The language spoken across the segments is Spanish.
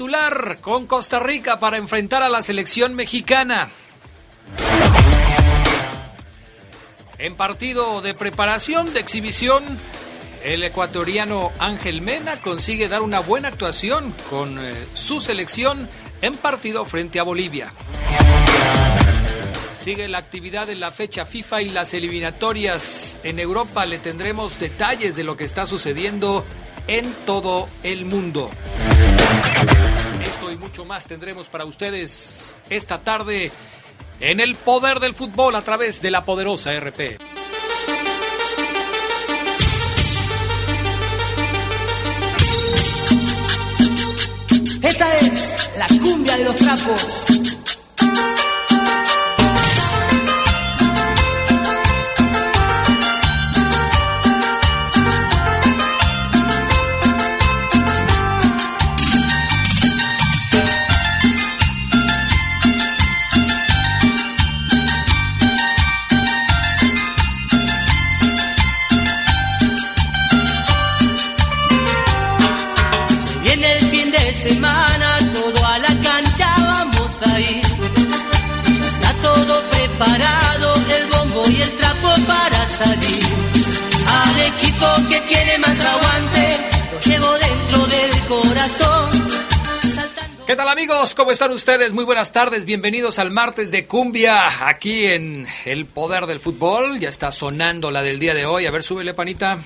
Titular con Costa Rica para enfrentar a la selección mexicana. En partido de preparación, de exhibición, el ecuatoriano Ángel Mena consigue dar una buena actuación con eh, su selección en partido frente a Bolivia. Sigue la actividad en la fecha FIFA y las eliminatorias en Europa. Le tendremos detalles de lo que está sucediendo en todo el mundo. Esto y mucho más tendremos para ustedes esta tarde en el poder del fútbol a través de la poderosa RP. Esta es la cumbia de los trapos. Que tiene más aguante, llevo dentro del corazón. ¿Qué tal amigos? ¿Cómo están ustedes? Muy buenas tardes, bienvenidos al martes de cumbia aquí en el poder del fútbol. Ya está sonando la del día de hoy. A ver, súbele panita.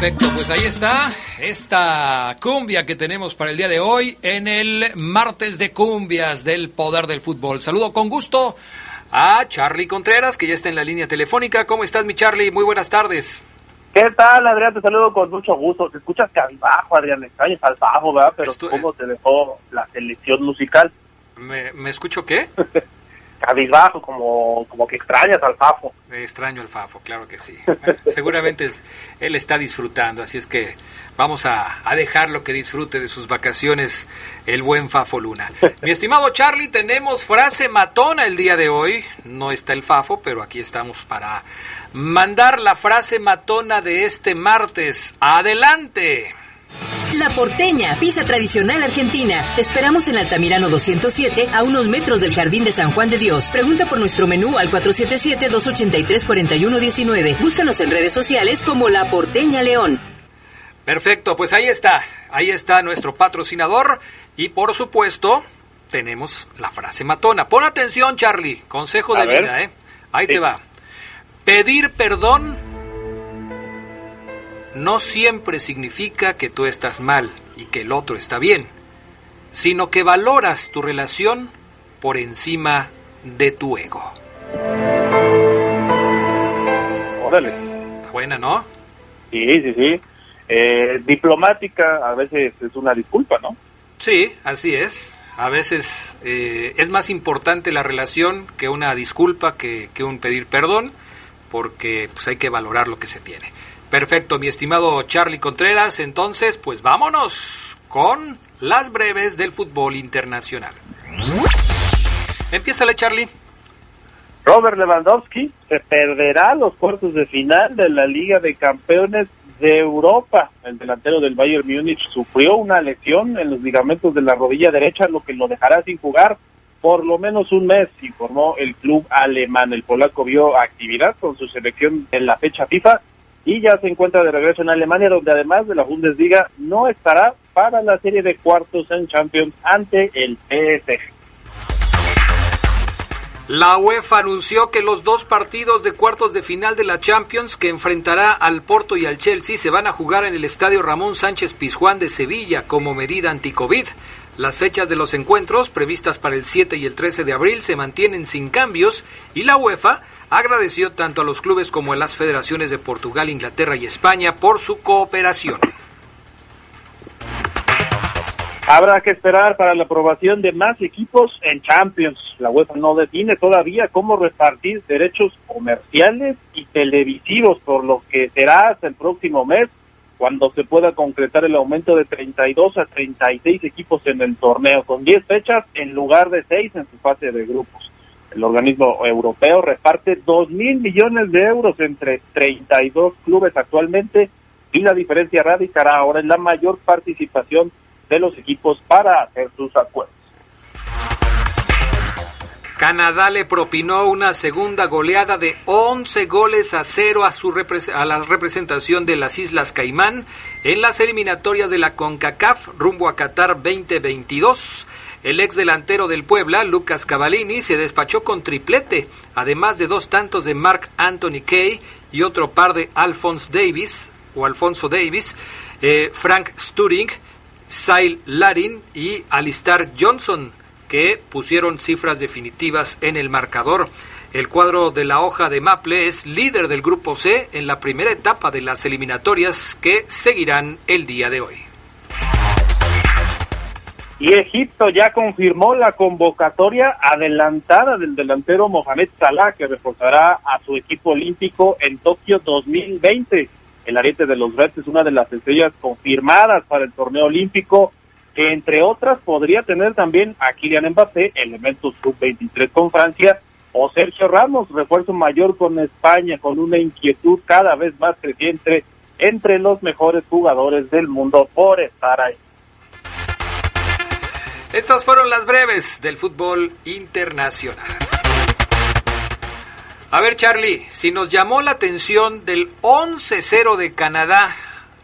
Perfecto, pues ahí está esta cumbia que tenemos para el día de hoy en el martes de cumbias del poder del fútbol. Saludo con gusto a Charlie Contreras, que ya está en la línea telefónica. ¿Cómo estás, mi Charlie? Muy buenas tardes. ¿Qué tal, Adrián? Te saludo con mucho gusto. Te escuchas cabibajo, Adrián. Extrañas al bajo, ¿verdad? Pero ¿cómo te dejó la selección musical? ¿Me, me escucho qué? Cabizbajo, como, como que extrañas al Fafo. Extraño al Fafo, claro que sí. Seguramente es- él está disfrutando, así es que vamos a, a dejarlo que disfrute de sus vacaciones el buen Fafo Luna. Mi estimado Charlie, tenemos frase matona el día de hoy. No está el Fafo, pero aquí estamos para mandar la frase matona de este martes. Adelante. La Porteña, pizza tradicional argentina. Te esperamos en Altamirano 207, a unos metros del Jardín de San Juan de Dios. Pregunta por nuestro menú al 477-283-4119. Búscanos en redes sociales como La Porteña León. Perfecto, pues ahí está. Ahí está nuestro patrocinador y por supuesto tenemos la frase matona. Pon atención, Charlie. Consejo A de ver. vida, ¿eh? Ahí Sí. te va. Pedir perdón no siempre significa que tú estás mal y que el otro está bien, sino que valoras tu relación por encima de tu ego. Órale. Buena, ¿no? Sí, sí, sí. Eh, diplomática a veces es una disculpa, ¿no? Sí, así es. A veces eh, es más importante la relación que una disculpa, que, que un pedir perdón, porque pues hay que valorar lo que se tiene. Perfecto, mi estimado Charlie Contreras. Entonces, pues vámonos con las breves del fútbol internacional. Empiézale, Charlie. Robert Lewandowski se perderá los cuartos de final de la Liga de Campeones de Europa. El delantero del Bayern Múnich sufrió una lesión en los ligamentos de la rodilla derecha, lo que lo dejará sin jugar por lo menos un mes, informó el club alemán. El polaco vio actividad con su selección en la fecha FIFA y ya se encuentra de regreso en Alemania, donde además de la Bundesliga no estará para la serie de cuartos en Champions ante el PSG. La UEFA anunció que los dos partidos de cuartos de final de la Champions que enfrentará al Porto y al Chelsea se van a jugar en el Estadio Ramón Sánchez Pizjuán de Sevilla como medida anti-COVID. Las fechas de los encuentros, previstas para el 7 y el 13 de abril, se mantienen sin cambios y la UEFA agradeció tanto a los clubes como a las federaciones de Portugal, Inglaterra y España por su cooperación. Habrá que esperar para la aprobación de más equipos en Champions. La UEFA no define todavía cómo repartir derechos comerciales y televisivos, por lo que será hasta el próximo mes cuando se pueda concretar el aumento de 32 a 36 equipos en el torneo, con 10 fechas en lugar de 6 en su fase de grupos. El organismo europeo reparte 2 mil millones de euros entre 32 clubes actualmente y la diferencia radicará ahora en la mayor participación de los equipos para hacer sus acuerdos. Canadá le propinó una segunda goleada de 11 goles a cero a, su a la representación de las Islas Caimán en las eliminatorias de la CONCACAF rumbo a Qatar 2022. El ex delantero del Puebla, Lucas Cavallini, se despachó con triplete, además de dos tantos de Mark Anthony Kay y otro par de Alphonse Davis o Alfonso Davis, eh, Frank Sturing, Sail Larin y Alistar Johnson, que pusieron cifras definitivas en el marcador. El cuadro de la hoja de Maple es líder del grupo C en la primera etapa de las eliminatorias que seguirán el día de hoy. Y Egipto ya confirmó la convocatoria adelantada del delantero Mohamed Salah, que reforzará a su equipo olímpico en Tokio 2020. El ariete de los Reds es una de las estrellas confirmadas para el torneo olímpico, que entre otras podría tener también a Kylian Mbappé, elementos sub-23 con Francia, o Sergio Ramos, refuerzo mayor con España, con una inquietud cada vez más creciente entre los mejores jugadores del mundo por estar ahí. Estas fueron las breves del fútbol internacional. A ver, Charlie, si nos llamó la atención del 11-0 de Canadá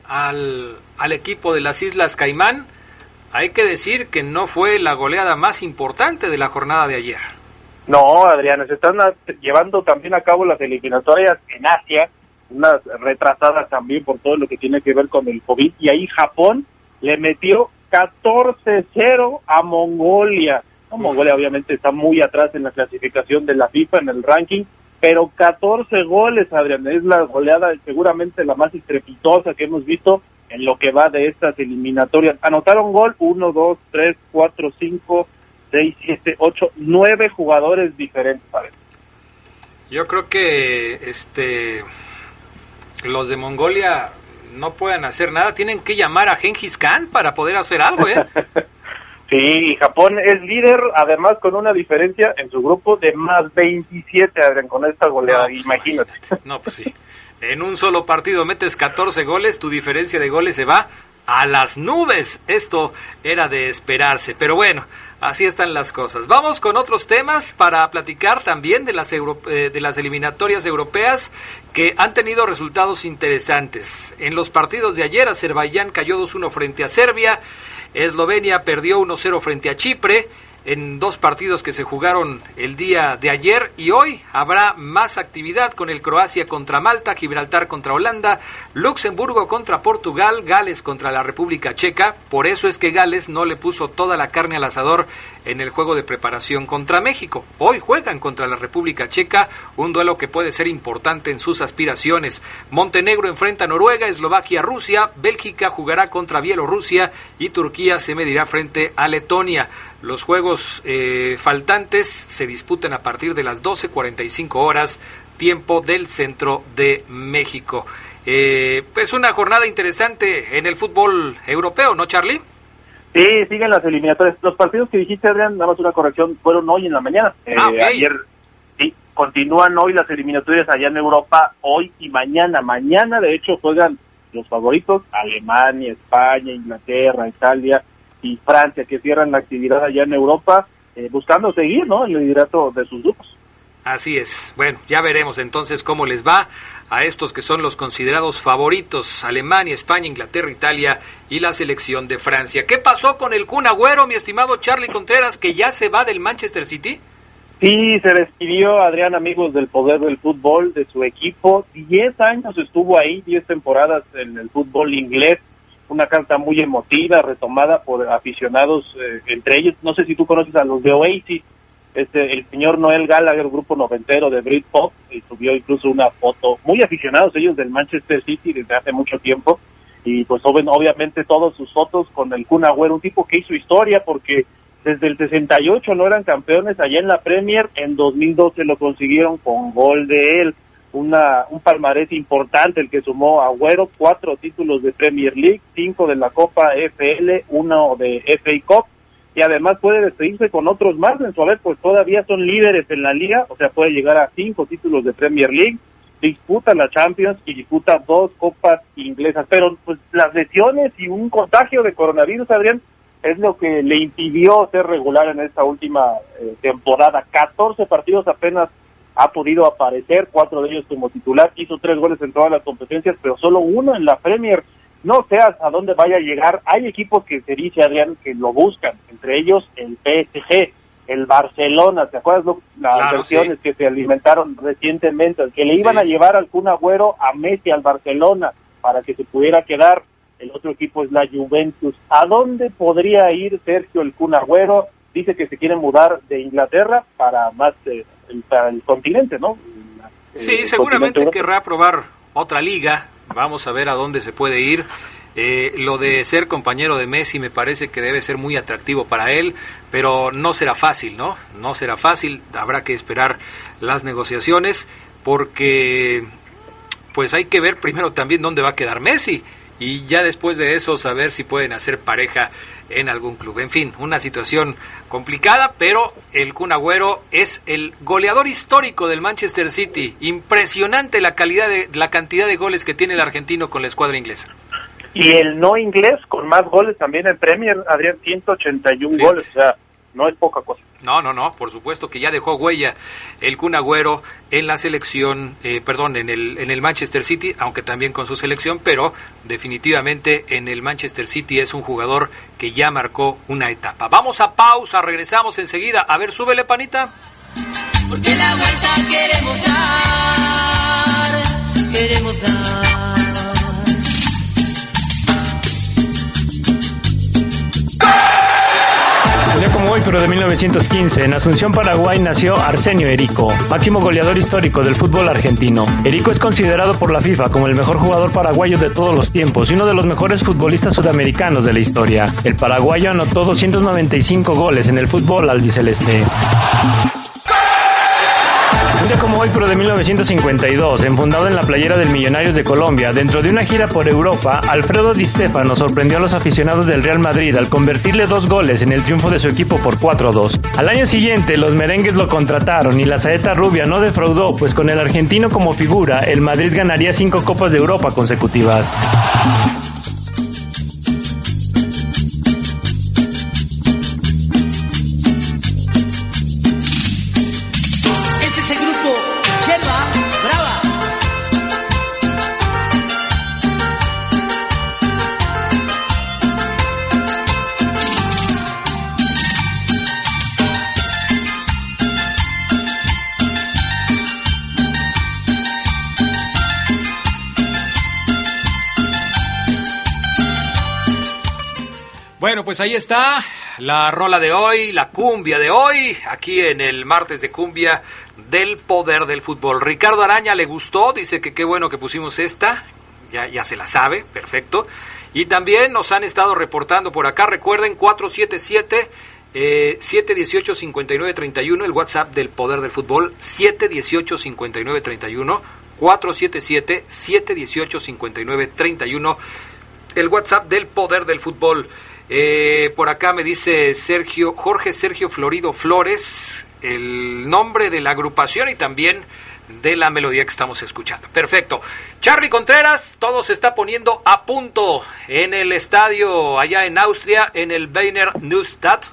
al, al, equipo de las Islas Caimán, hay que decir que no fue la goleada más importante de la jornada de ayer. No, Adrián, se están llevando también a cabo las eliminatorias en Asia, unas retrasadas también por todo lo que tiene que ver con el COVID, y ahí Japón le metió 14-0 a Mongolia. Mongolia obviamente está muy atrás en la clasificación de la FIFA en el ranking, pero 14 goles, Adrián, es la goleada seguramente la más estrepitosa que hemos visto en lo que va de estas eliminatorias. Anotaron gol 1, 2, 3, 4, 5, 6, 7, 8, 9 jugadores diferentes, parece. Yo creo que este los de Mongolia no pueden hacer nada, tienen que llamar a Genghis Khan para poder hacer algo, ¿eh? sí, Japón es líder, además con una diferencia en su grupo de más 27, Adrián, con esta goleada, no, pues, imagínate. No, pues sí. En un solo partido metes 14 goles, tu diferencia de goles se va a las nubes. Esto era de esperarse, pero bueno, así están las cosas. Vamos con otros temas para platicar también de las, euro, eh, de las eliminatorias europeas que han tenido resultados interesantes. En los partidos de ayer, Azerbaiyán cayó 2-1 frente a Serbia, Eslovenia perdió 1-0 frente a Chipre, en dos partidos que se jugaron el día de ayer y hoy habrá más actividad con el Croacia contra Malta, Gibraltar contra Holanda, Luxemburgo contra Portugal, Gales contra la República Checa. Por eso es que Gales no le puso toda la carne al asador en el juego de preparación contra México. Hoy juegan contra la República Checa, un duelo que puede ser importante en sus aspiraciones. Montenegro enfrenta a Noruega, Eslovaquia, Rusia, Bélgica jugará contra Bielorrusia y Turquía se medirá frente a Letonia. Los juegos eh, faltantes se disputan a partir de las 12.45 horas, tiempo del centro de México. Eh, pues una jornada interesante en el fútbol europeo, ¿no, Charlie? Sí, siguen las eliminatorias. Los partidos que dijiste, Adrián, nada más una corrección, fueron hoy en la mañana. Ah, okay. Ayer, sí, continúan hoy las eliminatorias allá en Europa, hoy y mañana. Mañana, de hecho, juegan los favoritos, Alemania, España, Inglaterra, Italia y Francia, que cierran la actividad allá en Europa, eh, buscando seguir ¿no? el liderato de sus grupos. Así es. Bueno, ya veremos entonces cómo les va a estos que son los considerados favoritos, Alemania, España, Inglaterra, Italia y la selección de Francia. ¿Qué pasó con el Kun Agüero, mi estimado Charlie Contreras, que ya se va del Manchester City? Sí, se despidió Adrián, amigos del poder del fútbol, de su equipo. Diez años estuvo ahí, diez temporadas en el fútbol inglés. Una carta muy emotiva, retomada por aficionados, eh, entre ellos, no sé si tú conoces a los de Oasis, este, el señor Noel Gallagher, grupo noventero de Britpop, y subió incluso una foto, muy aficionados ellos del Manchester City desde hace mucho tiempo, y pues obviamente todas sus fotos con el Kun Agüero, un tipo que hizo historia porque desde el 68 no eran campeones allá en la Premier, en 2012 lo consiguieron con gol de él, una, un palmarés importante el que sumó Agüero, cuatro títulos de Premier League, cinco de la Copa FL, uno de FA Cup, y además puede despedirse con otros más en su haber, pues todavía son líderes en la liga, o sea, puede llegar a cinco títulos de Premier League, disputa la Champions y disputa dos copas inglesas, pero pues las lesiones y un contagio de coronavirus, Adrián, es lo que le impidió ser regular en esta última eh, temporada. 14 partidos apenas ha podido aparecer, cuatro de ellos como titular, hizo tres goles en todas las competencias, pero solo uno en la Premier. No sé a dónde vaya a llegar. Hay equipos que se dice, Adrián, que lo buscan, entre ellos el PSG, el Barcelona, ¿te acuerdas las versiones que se alimentaron recientemente? Que le iban a llevar al Kun Agüero a Messi al Barcelona para que se pudiera quedar el otro equipo es la Juventus. ¿A dónde podría ir Sergio el Kun Agüero? Dice que se quiere mudar de Inglaterra para más eh, el, para el continente, ¿no? Sí, seguramente querrá probar otra liga. Vamos a ver a dónde se puede ir. Eh, lo de ser compañero de Messi me parece que debe ser muy atractivo para él, pero no será fácil, ¿no? No será fácil, habrá que esperar las negociaciones porque pues hay que ver primero también dónde va a quedar Messi y ya después de eso saber si pueden hacer pareja en algún club. En fin, una situación complicada, pero el Kun Agüero es el goleador histórico del Manchester City. Impresionante la calidad de la cantidad de goles que tiene el argentino con la escuadra inglesa. Y el no inglés con más goles también en Premier, Adrián 181 goles, o sea, no es poca cosa. No, no, no, por supuesto que ya dejó huella el Kun Agüero en la selección, eh, perdón, en el, en el Manchester City, aunque también con su selección, pero definitivamente en el Manchester City es un jugador que ya marcó una etapa. Vamos a pausa, regresamos enseguida. A ver, súbele, panita. Porque la vuelta queremos dar, queremos dar. De 1915, en Asunción, Paraguay, nació Arsenio Erico, máximo goleador histórico del fútbol argentino. Erico es considerado por la FIFA como el mejor jugador paraguayo de todos los tiempos y uno de los mejores futbolistas sudamericanos de la historia. El paraguayo anotó 295 goles en el fútbol albiceleste. Un día como hoy, pero de 1952, enfundado en la playera del Millonarios de Colombia, dentro de una gira por Europa, Alfredo Di Stefano sorprendió a los aficionados del Real Madrid al convertirle dos goles en el triunfo de su equipo por 4-2. Al año siguiente, los merengues lo contrataron y la saeta rubia no defraudó, pues con el argentino como figura, el Madrid ganaría cinco Copas de Europa consecutivas. Bueno, pues ahí está la rola de hoy, la cumbia de hoy, aquí en el martes de cumbia del poder del fútbol. Ricardo Araña le gustó, dice que qué bueno que pusimos esta, ya, ya se la sabe, perfecto. Y también nos han estado reportando por acá, recuerden 477 eh, 718-5931, el WhatsApp del Poder del Fútbol, 718-5931, 477-718-5931, el WhatsApp del Poder del Fútbol. Eh, por acá me dice Sergio, Jorge Sergio Florido Flores, el nombre de la agrupación y también de la melodía que estamos escuchando. Perfecto. Charlie Contreras, todo se está poniendo a punto en el estadio allá en Austria, en el Weiner Neustadt.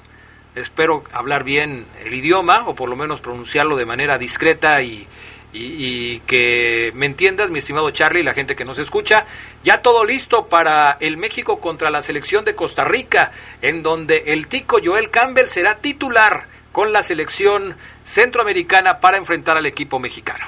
Espero hablar bien el idioma o por lo menos pronunciarlo de manera discreta y, y, y, que me entiendas, mi estimado Charlie, la gente que nos escucha. Ya todo listo para el México contra la selección de Costa Rica, en donde el tico Joel Campbell será titular con la selección centroamericana para enfrentar al equipo mexicano.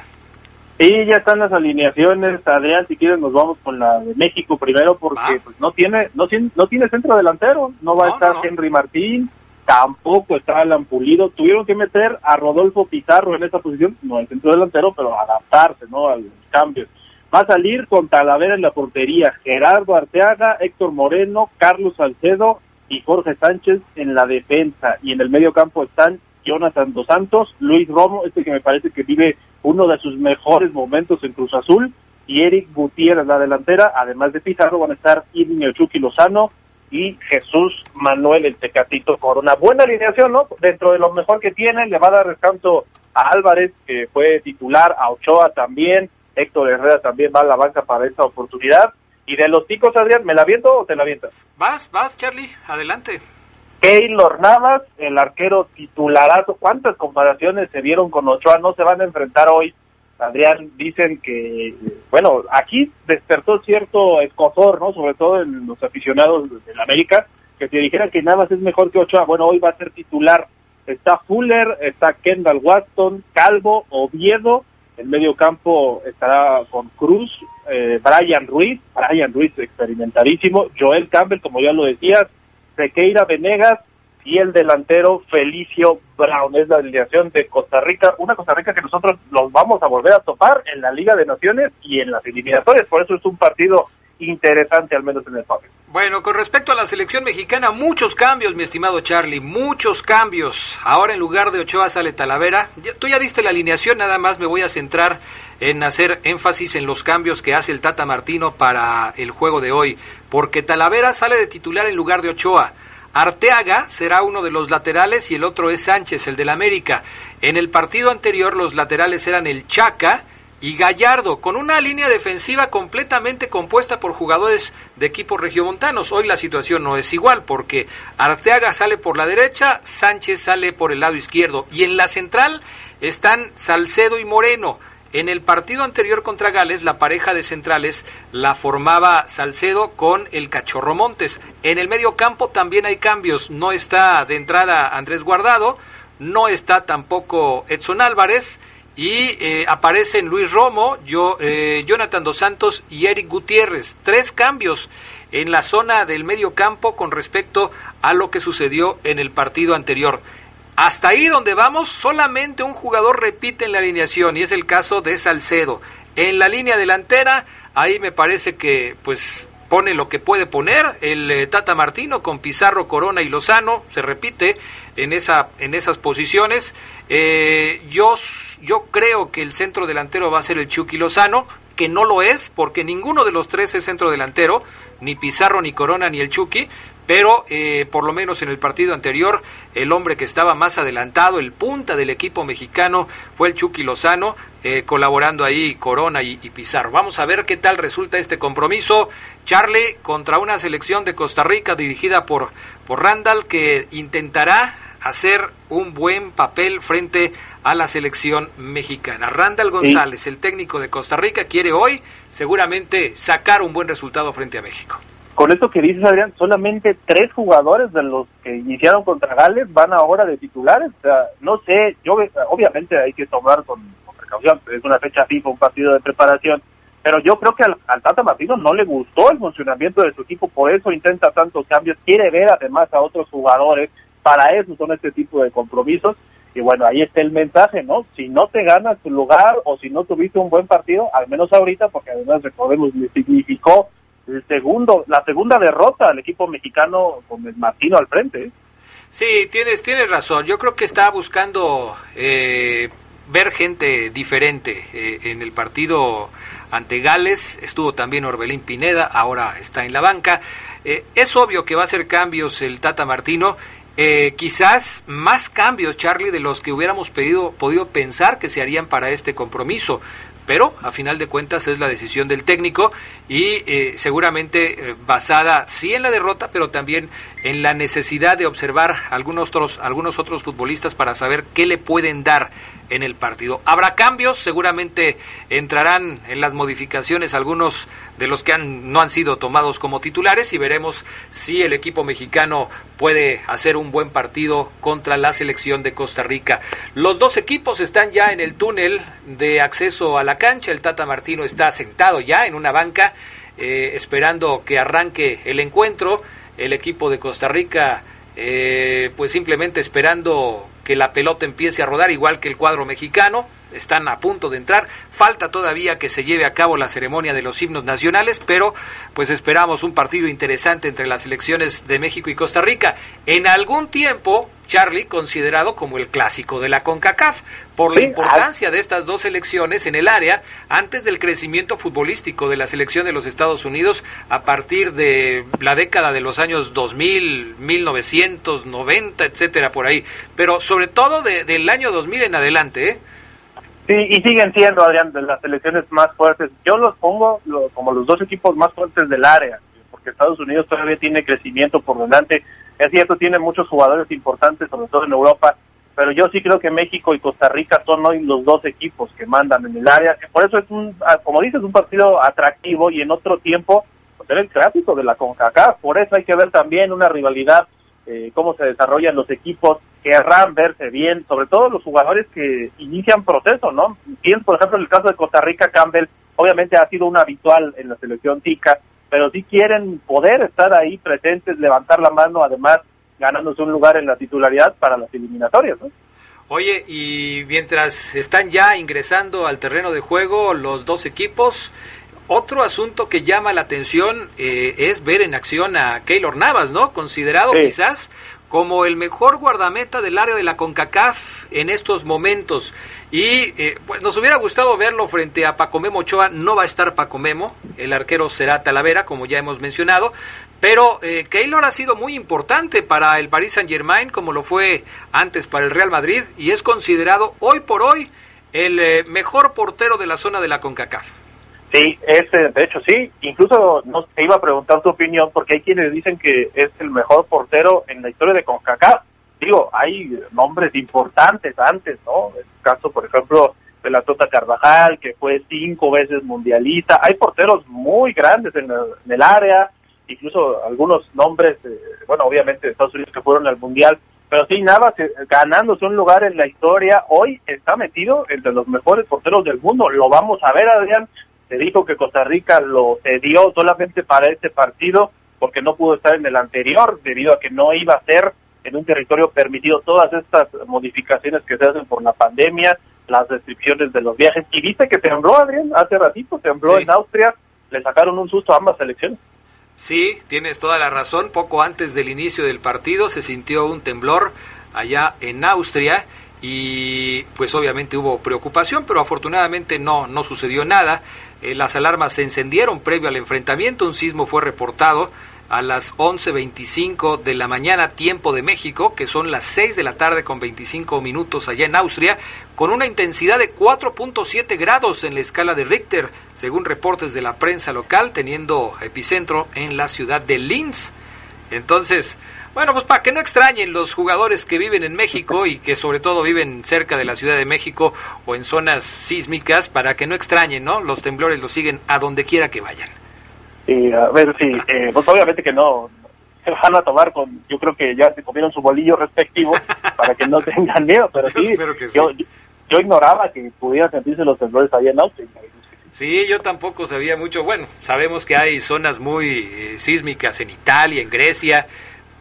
Sí, ya están las alineaciones, Adrián, si quieres nos vamos con la de México primero porque pues, no tiene no, tiene- no tiene centro delantero, no va a estar no. Henry Martín, tampoco está Alan Pulido, tuvieron que meter a Rodolfo Pizarro en esa posición, no el centro delantero, pero adaptarse, ¿no? Al cambio. Va a salir con Talavera en la portería, Gerardo Arteaga, Héctor Moreno, Carlos Salcedo y Jorge Sánchez en la defensa y en el medio campo están Jonathan Dos Santos, Luis Romo, este que me parece que vive uno de sus mejores momentos en Cruz Azul, y Eric Gutiérrez la delantera, además de Pizarro van a estar Irving Chucky Lozano y Jesús Manuel el Tecatito Corona. Buena alineación, ¿no? Dentro de lo mejor que tiene, le va a dar descanso a Álvarez, que fue titular, a Ochoa también, Héctor Herrera también va a la banca para esta oportunidad. Y de los ticos, Adrián, ¿me la viento o te la avientas? Vas, vas, Charlie, adelante. Keylor Navas, el arquero titularazo. ¿Cuántas comparaciones se vieron con Ochoa? No se van a enfrentar hoy. Adrián, dicen que, bueno, aquí despertó cierto escozor, ¿no? Sobre todo en los aficionados del América, que se dijera que Navas es mejor que Ochoa. Bueno, hoy va a ser titular. Está Fuller, está Kendall Watson, Calvo, Oviedo. En medio campo estará con Cruz, eh, Brian Ruiz, Brian Ruiz experimentadísimo, Joel Campbell, como ya lo decías, Sequeira Venegas y el delantero Felicio Brown. Es la alineación de Costa Rica, una Costa Rica que nosotros los vamos a volver a topar en la Liga de Naciones y en las eliminatorias. Por eso es un partido interesante, al menos en el papel. Bueno, con respecto a la selección mexicana, muchos cambios, mi estimado Charlie, muchos cambios. Ahora en lugar de Ochoa sale Talavera. Tú ya diste la alineación, nada más me voy a centrar en hacer énfasis en los cambios que hace el Tata Martino para el juego de hoy, porque Talavera sale de titular en lugar de Ochoa. Arteaga será uno de los laterales y el otro es Sánchez, el del América. En el partido anterior los laterales eran el Chaca y Gallardo, con una línea defensiva completamente compuesta por jugadores de equipos regiomontanos. Hoy la situación no es igual porque Arteaga sale por la derecha, Sánchez sale por el lado izquierdo y en la central están Salcedo y Moreno. En el partido anterior contra Gales, la pareja de centrales la formaba Salcedo con el Cachorro Montes. En el medio campo también hay cambios. No está de entrada Andrés Guardado, no está tampoco Edson Álvarez y eh, aparecen Luis Romo, yo, eh, Jonathan Dos Santos y Eric Gutiérrez. Tres cambios en la zona del medio campo con respecto a lo que sucedió en el partido anterior. Hasta ahí donde vamos, solamente un jugador repite en la alineación y es el caso de Salcedo. En la línea delantera, ahí me parece que pues pone lo que puede poner el eh, Tata Martino con Pizarro, Corona y Lozano, se repite en esa en esas posiciones. Eh, yo yo creo que el centro delantero va a ser el Chucky Lozano, que no lo es porque ninguno de los tres es centro delantero, ni Pizarro, ni Corona, ni el Chucky, pero eh, por lo menos en el partido anterior el hombre que estaba más adelantado, el punta del equipo mexicano fue el Chucky Lozano, eh, colaborando ahí Corona y, y Pizarro. Vamos a ver qué tal resulta este compromiso, Charlie, contra una selección de Costa Rica dirigida por, por Randall que intentará hacer un buen papel frente a la selección mexicana. Randall González, el técnico de Costa Rica, quiere hoy seguramente sacar un buen resultado frente a México. Con esto que dices, Adrián, solamente tres jugadores de los que iniciaron contra Gales van ahora de titulares. No sé, yo obviamente hay que tomar con, con precaución, es una fecha FIFA, un partido de preparación, pero yo creo que al, al, Tata Martino no le gustó el funcionamiento de su equipo, por eso intenta tantos cambios, quiere ver además a otros jugadores, para eso son este tipo de compromisos, y bueno, ahí está el mensaje, ¿no? Si no te ganas tu lugar o si no tuviste un buen partido, al menos ahorita, porque además recordemos, le significó el segundo, la segunda derrota al equipo mexicano con el Martino al frente. ¿eh? Sí, tienes, tienes razón. Yo creo que está buscando eh, ver gente diferente. Eh, en el partido ante Gales estuvo también Orbelín Pineda, ahora está en la banca. Eh, es obvio que va a hacer cambios el Tata Martino. Quizás más cambios, Charlie, de los que hubiéramos pedido, podido pensar que se harían para este compromiso pero a final de cuentas es la decisión del técnico y eh, seguramente eh, basada sí en la derrota, pero también en la necesidad de observar algunos otros, algunos otros futbolistas para saber qué le pueden dar en el partido. Habrá cambios, seguramente entrarán en las modificaciones algunos de los que han, no han sido tomados como titulares y veremos si el equipo mexicano puede hacer un buen partido contra la selección de Costa Rica. Los dos equipos están ya en el túnel de acceso a la cancha. El Tata Martino está sentado ya en una banca eh, esperando que arranque el encuentro. El equipo de Costa Rica eh, pues simplemente esperando que la pelota empiece a rodar igual que el cuadro mexicano están a punto de entrar. Falta todavía que se lleve a cabo la ceremonia de los himnos nacionales, pero pues esperamos un partido interesante entre las selecciones de México y Costa Rica. En algún tiempo, Charlie, considerado como el clásico de la CONCACAF, por la importancia de estas dos selecciones en el área antes del crecimiento futbolístico de la selección de los Estados Unidos a partir de la década de los años 2000, 1990, etcétera, por ahí. Pero sobre todo del año 2000 en adelante, ¿eh? Sí, y siguen siendo, Adrián, de las selecciones más fuertes. Yo los pongo como los dos equipos más fuertes del área, porque Estados Unidos todavía tiene crecimiento por delante. Es cierto, tiene muchos jugadores importantes, sobre todo en Europa, pero yo sí creo que México y Costa Rica son hoy los dos equipos que mandan en el área. Por eso es, un, ah, como dices, un partido atractivo y en otro tiempo, pues era el clásico de la CONCACAF. Por eso hay que ver también una rivalidad eh, cómo se desarrollan los equipos, querrán verse bien, sobre todo los jugadores que inician proceso, ¿no? Pienso, por ejemplo, en el caso de Costa Rica, Campbell, obviamente ha sido un habitual en la selección tica, pero sí quieren poder estar ahí presentes, levantar la mano, además ganándose un lugar en la titularidad para las eliminatorias, ¿no? Oye, y mientras están ya ingresando al terreno de juego los dos equipos, otro asunto que llama la atención eh, es ver en acción a Keylor Navas, ¿no? Considerado quizás como el mejor guardameta del área de la CONCACAF en estos momentos. Y eh, pues nos hubiera gustado verlo frente a Paco Memo Ochoa. No va a estar Paco Memo, el arquero será Talavera, como ya hemos mencionado. Pero eh, Keylor ha sido muy importante para el Paris Saint Germain, como lo fue antes para el Real Madrid, y es considerado hoy por hoy el mejor portero de la zona de la CONCACAF. Sí, ese, de hecho sí. Incluso no te iba a preguntar tu opinión porque hay quienes dicen que es el mejor portero en la historia de CONCACAF. Digo, hay nombres importantes antes, ¿no? En el caso, por ejemplo, de la Tota Carvajal, que fue cinco veces mundialista. Hay porteros muy grandes en el, área, incluso algunos nombres, eh, bueno, obviamente de Estados Unidos que fueron al mundial. Pero sí, Navas ganándose un lugar en la historia, hoy está metido entre los mejores porteros del mundo. Lo vamos a ver, Adrián, se dijo que Costa Rica lo cedió solamente para este partido porque no pudo estar en el anterior debido a que no iba a ser en un territorio permitido todas estas modificaciones que se hacen por la pandemia, las restricciones de los viajes. Y viste que tembló, Adrián, hace ratito, tembló en Austria, le sacaron un susto a ambas elecciones. Sí, tienes toda la razón. Poco antes del inicio del partido se sintió un temblor allá en Austria y pues obviamente hubo preocupación, pero afortunadamente no, no sucedió nada. Eh, las alarmas se encendieron previo al enfrentamiento. Un sismo fue reportado a las 11.25 de la mañana, tiempo de México, que son las 6 de la tarde con 25 minutos allá en Austria, con una intensidad de 4.7 grados en la escala de Richter, según reportes de la prensa local, teniendo epicentro en la ciudad de Linz. Entonces, bueno, pues para que no extrañen los jugadores que viven en México y que sobre todo viven cerca de la Ciudad de México o en zonas sísmicas, para que no extrañen, ¿no? Los temblores los siguen a donde quiera que vayan. Y a ver, sí, eh, pues obviamente que no se van a tomar con, yo creo que ya se comieron su bolillo respectivo para que no tengan miedo, pero sí, Yo, yo, ignoraba que pudieran sentirse los temblores allá en Austria. Sí, yo tampoco sabía mucho. Bueno, sabemos que hay zonas muy eh, sísmicas en Italia, en Grecia,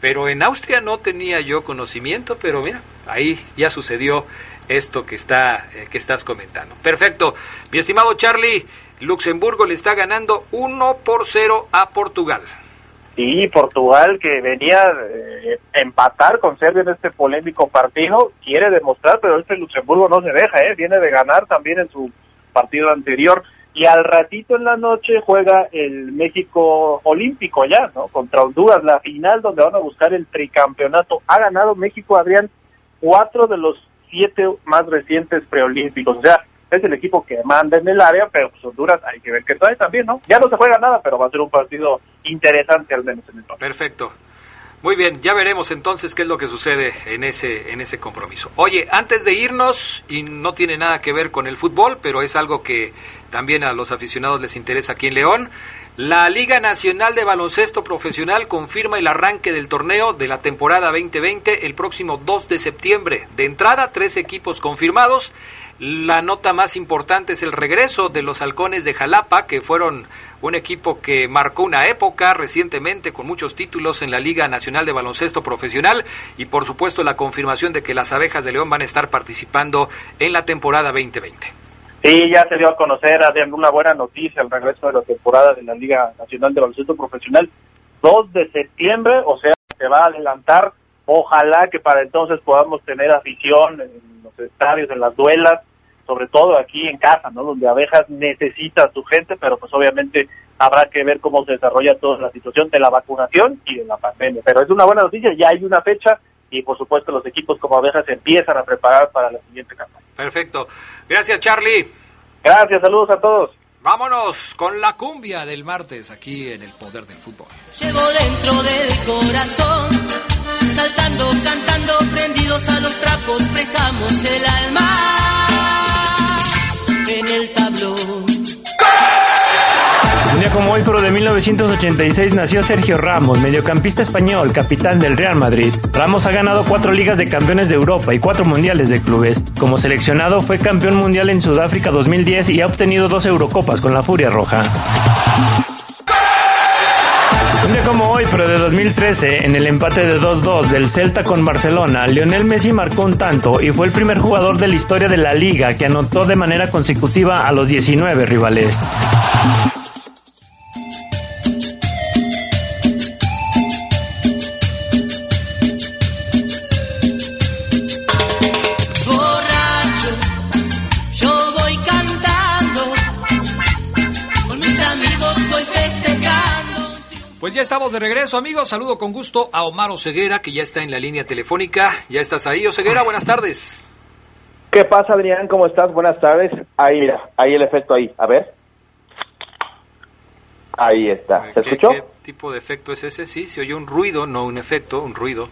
pero en Austria no tenía yo conocimiento, pero mira, ahí ya sucedió esto que está eh, que estás comentando. Perfecto. Mi estimado Charlie, Luxemburgo le está ganando 1 por 0 a Portugal. Sí, Portugal que venía eh, empatar con Serbia en este polémico partido, quiere demostrar, pero este Luxemburgo no se deja, ¿eh? viene de ganar también en su partido anterior y al ratito en la noche juega el México Olímpico ya, ¿no? Contra Honduras, la final donde van a buscar el tricampeonato. Ha ganado México, Adrián, cuatro de los siete más recientes preolímpicos. O sea, es el equipo que manda en el área, pero pues Honduras hay que ver que trae también, ¿no? Ya no se juega nada, pero va a ser un partido interesante al menos en el Perfecto. Muy bien, ya veremos entonces qué es lo que sucede en ese, en ese compromiso. Oye, antes de irnos, y no tiene nada que ver con el fútbol, pero es algo que también a los aficionados les interesa aquí en León, la Liga Nacional de Baloncesto Profesional confirma el arranque del torneo de la temporada 2020 el próximo 2 de septiembre. De entrada, tres equipos confirmados. La nota más importante es el regreso de los halcones de Jalapa, que fueron un equipo que marcó una época recientemente con muchos títulos en la Liga Nacional de Baloncesto Profesional y por supuesto la confirmación de que las abejas de León van a estar participando en la temporada 2020. Sí, ya se dio a conocer una buena noticia el regreso de la temporada de la Liga Nacional de Baloncesto Profesional 2 de septiembre, o sea, se va a adelantar. Ojalá que para entonces podamos tener afición en los estadios, en las duelas, sobre todo aquí en casa, ¿no? Donde Abejas necesita a su gente, pero pues obviamente habrá que ver cómo se desarrolla toda la situación de la vacunación y de la pandemia. Pero es una buena noticia, ya hay una fecha y por supuesto los equipos como Abejas empiezan a preparar para la siguiente campaña. Perfecto. Gracias, Charlie. Gracias, saludos a todos. Vámonos con la cumbia del martes aquí en el Poder del Fútbol. Llevo dentro del corazón, saltando, cantando, prendidos a los trapos, prejamos el alma en el tablón. Día como hoy, pero de 1986, nació Sergio Ramos, mediocampista español, capitán del Real Madrid. Ramos ha ganado cuatro ligas de campeones de Europa y cuatro mundiales de clubes. Como seleccionado, fue campeón mundial en Sudáfrica 2010 y ha obtenido dos Eurocopas con la Furia Roja. Un día como hoy, pero de 2013, en el empate de 2-2 del Celta con Barcelona, Lionel Messi marcó un tanto y fue el primer jugador de la historia de la liga que anotó de manera consecutiva a los 19 rivales. Pues ya estamos de regreso, amigos. Saludo con gusto a Omar Oseguera, que ya está en la línea telefónica. Ya estás ahí, Oseguera. Buenas tardes. ¿Qué pasa, Adrián? ¿Cómo estás? Buenas tardes. Ahí, mira, ahí el efecto ahí. A ver. Ahí está. ¿Se ¿Qué, escuchó? qué tipo de efecto es ese? Sí, se oyó un ruido, no un efecto, un ruido.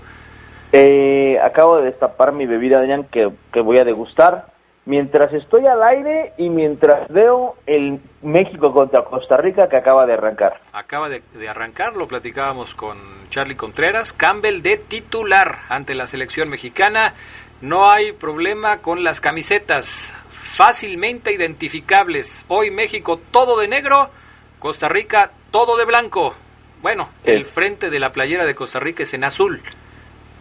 Eh, acabo de destapar mi bebida, Adrián, que, que voy a degustar. Mientras estoy al aire y mientras veo el México contra Costa Rica que acaba de arrancar. Acaba de, de arrancar, lo platicábamos con Charlie Contreras. Campbell de titular ante la selección mexicana. No hay problema con las camisetas, fácilmente identificables. Hoy México todo de negro, Costa Rica todo de blanco. Bueno, Sí. el frente de la playera de Costa Rica es en azul,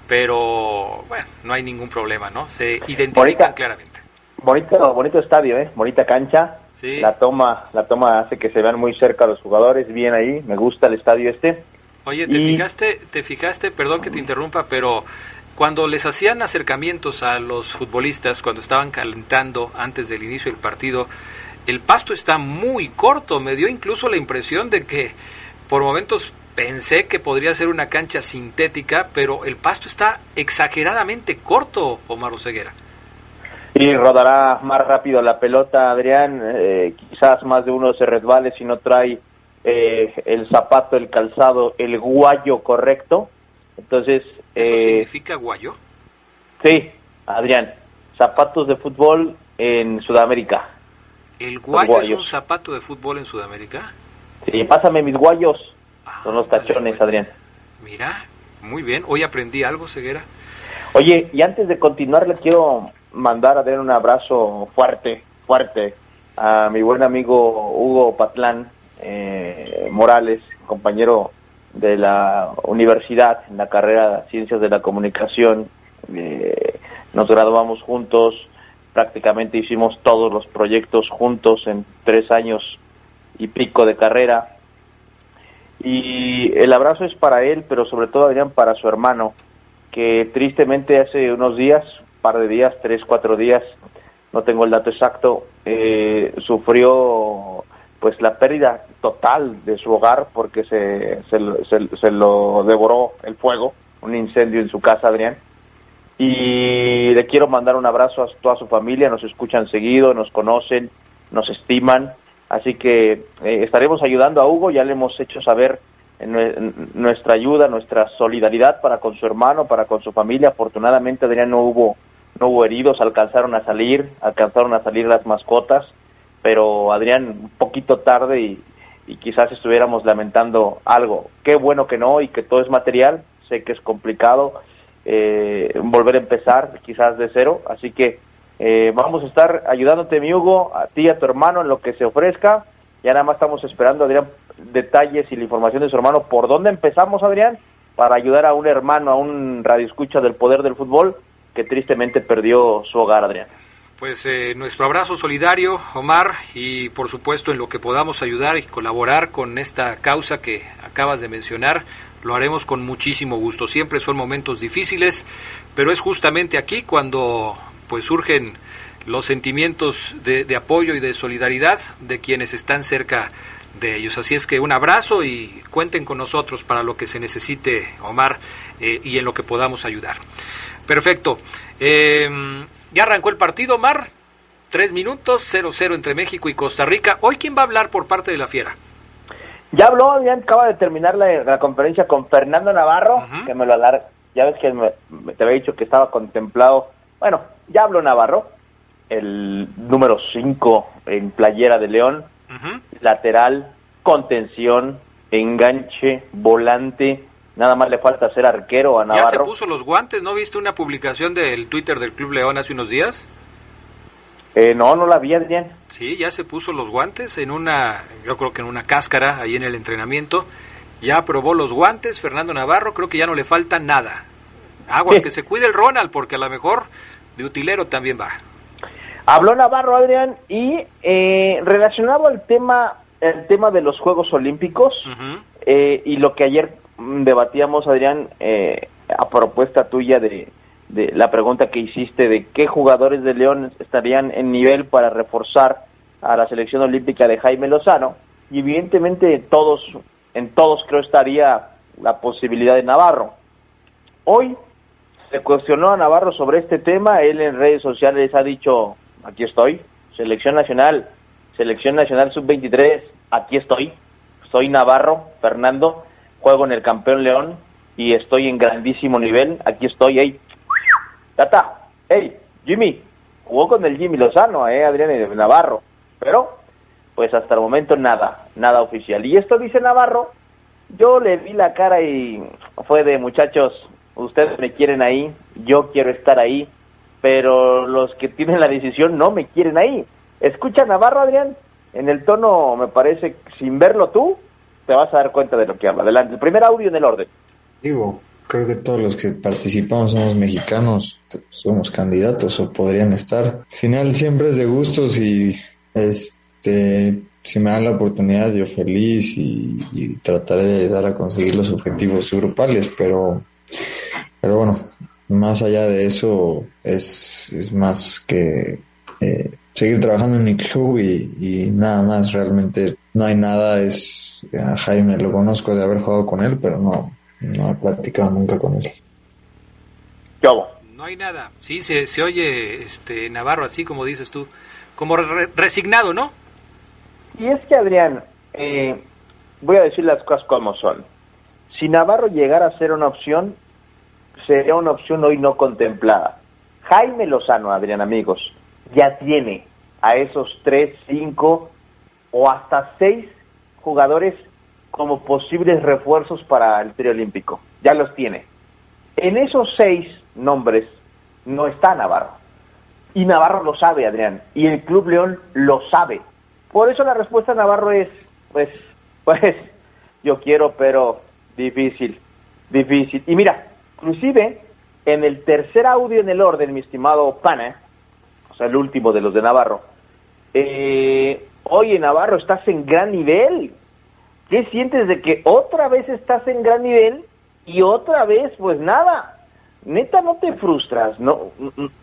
pero bueno, no hay ningún problema, ¿no? Se identifican claramente. Bonito, bonito estadio, ¿eh? Bonita cancha. Sí. La toma, la toma hace que se vean muy cerca los jugadores, bien ahí. Me gusta el estadio este. Oye, ¿te Y- fijaste, te fijaste, perdón que te interrumpa, pero cuando les hacían acercamientos a los futbolistas, cuando estaban calentando antes del inicio del partido, el pasto está muy corto. Me dio incluso la impresión de que por momentos pensé que podría ser una cancha sintética, pero el pasto está exageradamente corto, Omar Oseguera. Y rodará más rápido la pelota, Adrián. eh, quizás más de uno se resbale si no trae eh, el zapato, el calzado, el guayo correcto. Entonces, ¿Eso eh, significa guayo? sí, Adrián, zapatos de fútbol en Sudamérica. ¿El guayo es un zapato de fútbol en Sudamérica? Sí, pásame mis guayos. Son los tachones, pues. Adrián. Mira, muy bien. Hoy aprendí algo, Ceguera. Oye, y antes de continuar, le quiero mandar a dar un abrazo fuerte, fuerte a mi buen amigo Hugo Patlán eh, Morales, compañero de la universidad en la carrera de Ciencias de la Comunicación. Eh, nos graduamos juntos, prácticamente hicimos todos los proyectos juntos en tres años y pico de carrera. Y el abrazo es para él, pero sobre todo, Adrián, para su hermano, que tristemente hace unos días, par de días, tres, cuatro días, no tengo el dato exacto, eh, sufrió pues la pérdida total de su hogar porque se, se, lo- devoró el fuego, un incendio en su casa, Adrián. Y le quiero mandar un abrazo a toda su familia, nos escuchan seguido, nos conocen, nos estiman, así que eh, estaremos ayudando a Hugo, ya le hemos hecho saber nuestra ayuda, nuestra solidaridad para con su hermano, para con su familia. Afortunadamente, Adrián, no hubo, no hubo heridos, alcanzaron a salir, alcanzaron a salir las mascotas, pero Adrián, un poquito tarde y, quizás estuviéramos lamentando algo. Qué bueno que no y que todo es material. Sé que es complicado eh, volver a empezar, quizás de cero. Así que eh, vamos a estar ayudándote, mi Hugo, a ti y a tu hermano en lo que se ofrezca. Ya nada más estamos esperando, Adrián, detalles y la información de su hermano. ¿Por dónde empezamos, Adrián? Para ayudar a un hermano, a un radioescucha del poder del fútbol que tristemente perdió su hogar, Adrián. Pues eh, nuestro abrazo solidario, Omar, y por supuesto en lo que podamos ayudar y colaborar con esta causa que acabas de mencionar, lo haremos con muchísimo gusto. Siempre son momentos difíciles, pero es justamente aquí cuando pues surgen los sentimientos de, apoyo y de solidaridad de quienes están cerca de ellos. Así es que un abrazo y cuenten con nosotros para lo que se necesite, Omar, eh, y en lo que podamos ayudar. Perfecto. Eh, ya arrancó el partido, Mar. Tres minutos, 0-0 entre México y Costa Rica. Hoy, ¿quién va a hablar por parte de la Fiera? Ya habló, ya acaba de terminar la, conferencia con Fernando Navarro, que me lo alarga. Ya ves que te había dicho que estaba contemplado. Bueno, ya habló Navarro, el número 5 en playera de León, lateral, contención, enganche, volante, Nada más le falta ser arquero a Navarro. Ya se puso los guantes, ¿no viste una publicación del Twitter del Club León hace unos días? Eh, no, no la vi, Adrián. Sí, ya se puso los guantes en una, yo creo que en una cáscara ahí en el entrenamiento. Ya probó los guantes Fernando Navarro, creo que ya no le falta nada. Aguas, que se cuide el Ronald, porque a lo mejor de utilero también va. Habló Navarro, Adrián, y eh, relacionado al tema, el tema de los Juegos Olímpicos eh, y lo que ayer debatíamos, Adrián, eh, a propuesta tuya de, de la pregunta que hiciste de qué jugadores de León estarían en nivel para reforzar a la selección olímpica de Jaime Lozano. Y evidentemente todos, en todos creo estaría la posibilidad de Navarro. Hoy se cuestionó a Navarro sobre este tema, él en redes sociales ha dicho, aquí estoy, selección nacional, selección nacional sub-23, aquí estoy, soy Navarro, Fernando, juego en el campeón León y estoy en grandísimo nivel. Aquí estoy, hey, Tata, hey, Jimmy, jugó con el Jimmy Lozano, eh, Adrián Navarro, pero pues hasta el momento nada, nada oficial. Y esto dice Navarro, yo le vi la cara y fue de muchachos, ustedes me quieren ahí, yo quiero estar ahí, pero los que tienen la decisión no me quieren ahí. Escucha Navarro, Adrián, en el tono, me parece, sin verlo tú, te vas a dar cuenta de lo que habla. Adelante, el primer audio en el orden. Digo, creo que todos los que participamos somos mexicanos, somos candidatos o podrían estar. Al final siempre es de gustos y este si me dan la oportunidad yo feliz y, trataré de ayudar a conseguir los objetivos grupales, pero pero bueno, más allá de eso es, es más que eh, seguir trabajando en mi club y, y nada más, realmente no hay nada, es a Jaime lo conozco de haber jugado con él, pero no, no he platicado nunca con él. No hay nada. Sí, se, se oye este Navarro así como dices tú, como resignado, ¿no? Y es que Adrián, eh, voy a decir las cosas como son. Si Navarro llegara a ser una opción, sería una opción hoy no contemplada. Jaime Lozano, Adrián, amigos, ya tiene a esos tres, cinco o hasta seis jugadores como posibles refuerzos para el trío olímpico. Ya los tiene. En esos seis nombres no está Navarro. Y Navarro lo sabe, Adrián. Y el Club León lo sabe. Por eso la respuesta a Navarro es, pues, pues, yo quiero, pero difícil, difícil. Y mira, inclusive en el tercer audio en el orden, mi estimado Pana, o sea, el último de los de Navarro, eh, oye Navarro, estás en gran nivel. ¿Qué sientes de que otra vez estás en gran nivel y otra vez, pues nada? Neta, no te frustras, no,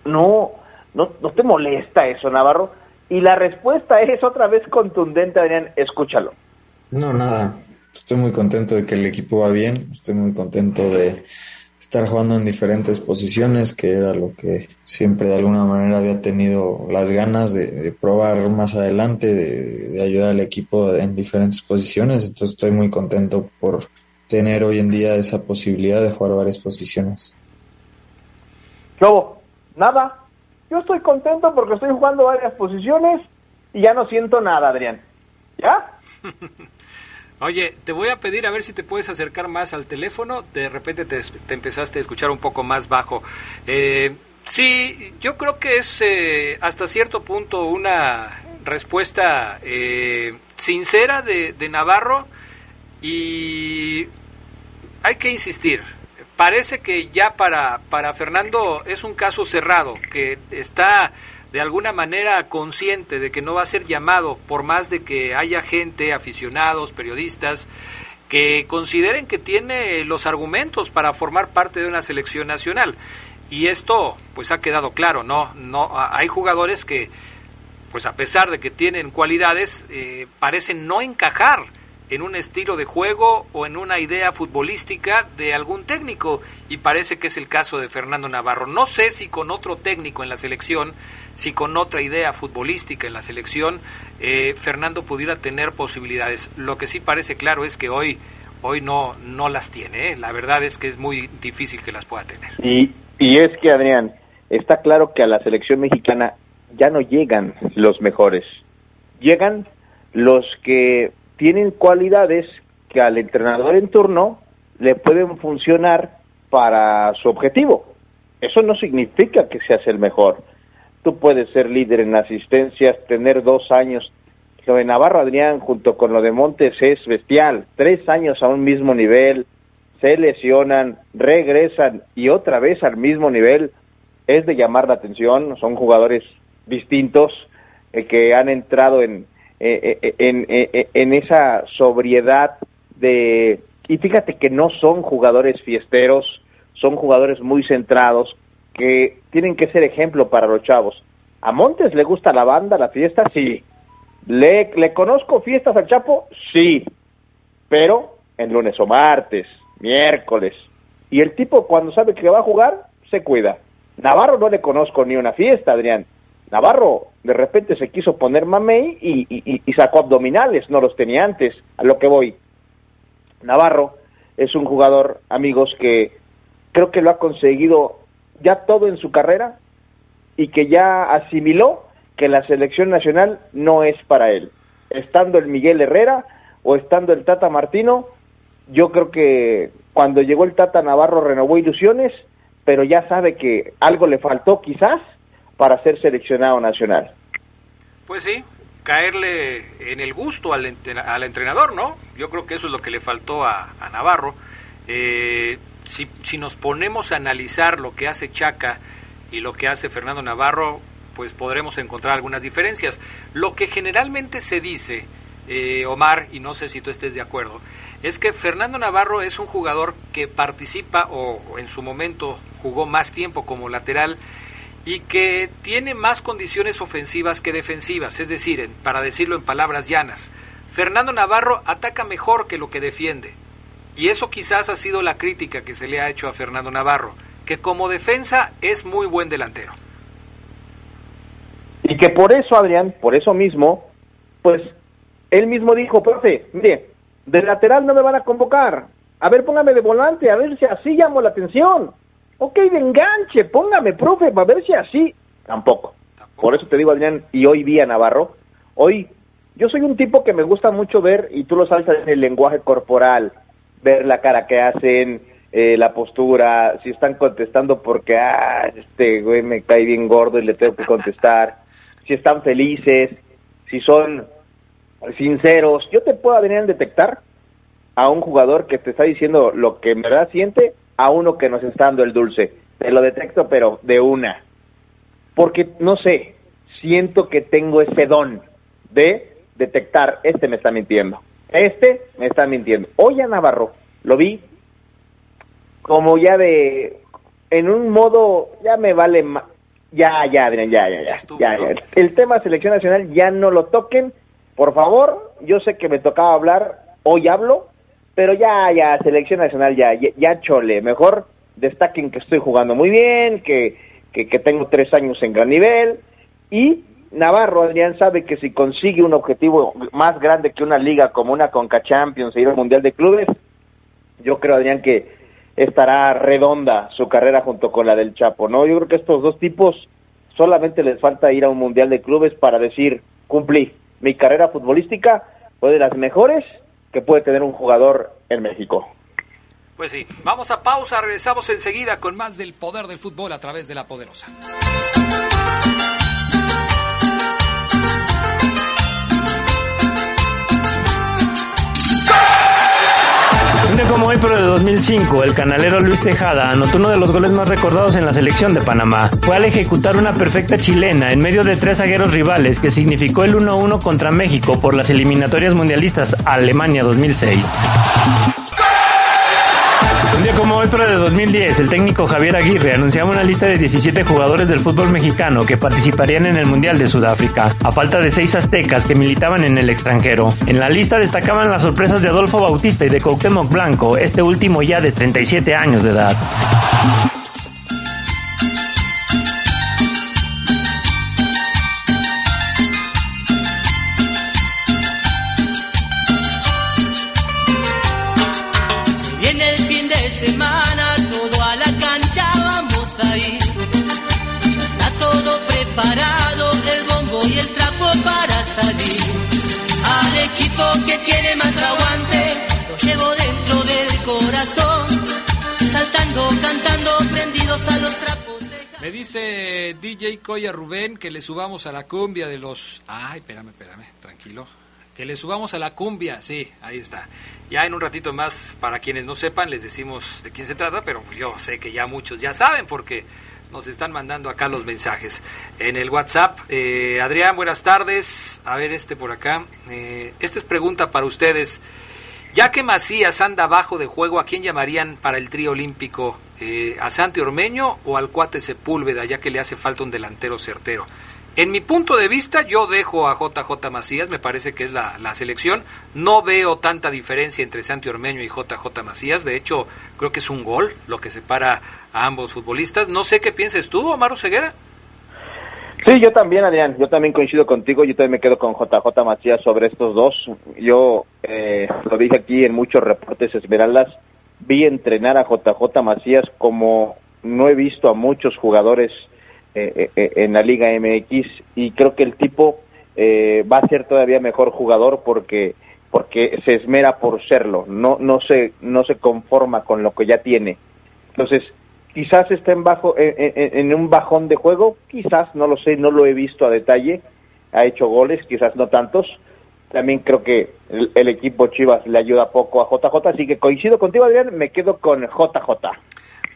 no, no, no te molesta eso, Navarro. Y la respuesta es otra vez contundente, Adrián, escúchalo. No, nada. Estoy muy contento de que el equipo va bien. Estoy muy contento de, estar jugando en diferentes posiciones, que era lo que siempre de alguna manera había tenido las ganas de, probar más adelante, de, ayudar al equipo en diferentes posiciones. Entonces estoy muy contento por, tener hoy en día esa posibilidad de jugar varias posiciones. Lobo, nada. Yo estoy contento porque estoy jugando varias posiciones y ya no siento nada, Adrián. ¿Ya? Oye, te voy a pedir a ver si te puedes acercar más al teléfono. De repente te, empezaste a escuchar un poco más bajo. Eh, sí, yo creo que es eh, hasta cierto punto una respuesta eh, sincera de, de Navarro y hay que insistir. Parece que ya para, para Fernando es un caso cerrado, que está de alguna manera consciente de que no va a ser llamado por más de que haya gente, aficionados, periodistas, que consideren que tiene los argumentos para formar parte de una selección nacional. Y esto pues ha quedado claro, no no hay jugadores que pues a pesar de que tienen cualidades eh, parecen no encajar en un estilo de juego o en una idea futbolística de algún técnico y parece que es el caso de Fernando Navarro. No sé si con otro técnico en la selección, si con otra idea futbolística en la selección, eh, Fernando pudiera tener posibilidades. Lo que sí parece claro es que hoy hoy no no las tiene. ¿eh? La verdad es que es muy difícil que las pueda tener. Y, y es que Adrián, está claro que a la selección mexicana ya no llegan los mejores. Llegan los que tienen cualidades que al entrenador en turno le pueden funcionar para su objetivo. Eso no significa que seas el mejor. Tú puedes ser líder en asistencias, tener dos años. Lo de Navarro Adrián junto con lo de Montes es bestial. Tres años a un mismo nivel, se lesionan, regresan y otra vez al mismo nivel. Es de llamar la atención. Son jugadores distintos eh, que han entrado en, eh, eh, en, eh, en esa sobriedad de... Y fíjate que no son jugadores fiesteros, son jugadores muy centrados, que tienen que ser ejemplo para los chavos. ¿A Montes le gusta la banda, la fiesta? Sí. ¿Le, ¿Le conozco fiestas al Chapo? Sí. Pero en lunes o martes, miércoles. Y el tipo cuando sabe que va a jugar, se cuida. Navarro no le conozco ni una fiesta, Adrián. Navarro de repente se quiso poner mamey y, sacó abdominales, no los tenía antes, a lo que voy. Navarro es un jugador, amigos, que creo que lo ha conseguido ya todo en su carrera y que ya asimiló que la selección nacional no es para él. Estando el Miguel Herrera o estando el Tata Martino, yo creo que cuando llegó el Tata Navarro renovó ilusiones, pero ya sabe que algo le faltó quizás para ser seleccionado nacional. Pues sí, caerle en el gusto al, entrenador, ¿no? Yo creo que eso es lo que le faltó a, Navarro. Eh, si, si nos ponemos a analizar lo que hace Chaca y lo que hace Fernando Navarro, pues podremos encontrar algunas diferencias. Lo que generalmente se dice, eh, Omar, y no sé si tú estés de acuerdo, es que Fernando Navarro es un jugador que participa o en su momento jugó más tiempo como lateral y que tiene más condiciones ofensivas que defensivas, es decir, para decirlo en palabras llanas, Fernando Navarro ataca mejor que lo que defiende. Y eso quizás ha sido la crítica que se le ha hecho a Fernando Navarro, que como defensa es muy buen delantero. Y que por eso, Adrián, por eso mismo, pues él mismo dijo, profe, mire, de lateral no me van a convocar. A ver, póngame de volante, a ver si así llamo la atención. Ok, de enganche, póngame, profe, para ver si así. Tampoco. Por eso te digo, Adrián, y hoy vi a Navarro. Hoy, yo soy un tipo que me gusta mucho ver, y tú lo saltas en el lenguaje corporal, ver la cara que hacen, eh, la postura, si están contestando porque, ah, este güey me cae bien gordo y le tengo que contestar, si están felices, si son sinceros. Yo te puedo, Adrián, detectar a un jugador que te está diciendo lo que en verdad siente a uno que nos está dando el dulce. Te lo detecto, pero de una. Porque, no sé, siento que tengo ese don de detectar, este me está mintiendo, este me está mintiendo. Hoy a Navarro lo vi como ya de, en un modo, ya me vale Ya, ya, Adrián, ya, ya, ya, ya, ya. El tema selección nacional ya no lo toquen, por favor. Yo sé que me tocaba hablar, hoy hablo, pero ya, ya, selección nacional, ya, ya, chole, mejor destaquen que estoy jugando muy bien, que, que, tengo tres años en gran nivel, y Navarro, Adrián, sabe que si consigue un objetivo más grande que una liga como una Conca Champions e ir al Mundial de Clubes, yo creo, Adrián, que estará redonda su carrera junto con la del Chapo, ¿no? Yo creo que estos dos tipos solamente les falta ir a un Mundial de Clubes para decir, cumplí, mi carrera futbolística fue de las mejores que puede tener un jugador en México. Pues sí, vamos a pausa, regresamos enseguida con más del poder del fútbol a través de la poderosa. Como hoy, pero de 2005, el canalero Luis Tejada anotó uno de los goles más recordados en la selección de Panamá. Fue al ejecutar una perfecta chilena en medio de tres zagueros rivales que significó el 1-1 contra México por las eliminatorias mundialistas Alemania 2006. Pero de 2010, el técnico Javier Aguirre anunciaba una lista de 17 jugadores del fútbol mexicano que participarían en el Mundial de Sudáfrica, a falta de seis aztecas que militaban en el extranjero. En la lista destacaban las sorpresas de Adolfo Bautista y de Cuauhtémoc Blanco, este último ya de 37 años de edad. Dice DJ Coya Rubén que le subamos a la cumbia de los... Ay, espérame, espérame, tranquilo. Que le subamos a la cumbia, sí, ahí está. Ya en un ratito más, para quienes no sepan, les decimos de quién se trata, pero yo sé que ya muchos ya saben porque nos están mandando acá los mensajes. En el WhatsApp, eh, Adrián, buenas tardes. A ver, este por acá. Eh, esta es pregunta para ustedes. Ya que Macías anda bajo de juego, ¿a quién llamarían para el trío olímpico? Eh, ¿A Santi Ormeño o al cuate Sepúlveda, ya que le hace falta un delantero certero? En mi punto de vista, yo dejo a JJ Macías, me parece que es la, la selección. No veo tanta diferencia entre Santi Ormeño y JJ Macías. De hecho, creo que es un gol lo que separa a ambos futbolistas. No sé qué pienses tú, Omar Ceguera. Sí, yo también, Adrián, yo también coincido contigo, yo también me quedo con JJ Macías sobre estos dos. Yo eh, lo dije aquí en muchos reportes Esmeraldas, vi entrenar a JJ Macías como no he visto a muchos jugadores eh, eh, en la Liga MX y creo que el tipo eh, va a ser todavía mejor jugador porque porque se esmera por serlo, no no se no se conforma con lo que ya tiene. Entonces, quizás está en bajo en un bajón de juego, quizás no lo sé, no lo he visto a detalle. Ha hecho goles, quizás no tantos. También creo que el, el equipo Chivas le ayuda poco a JJ, así que coincido contigo, Adrián, me quedo con JJ.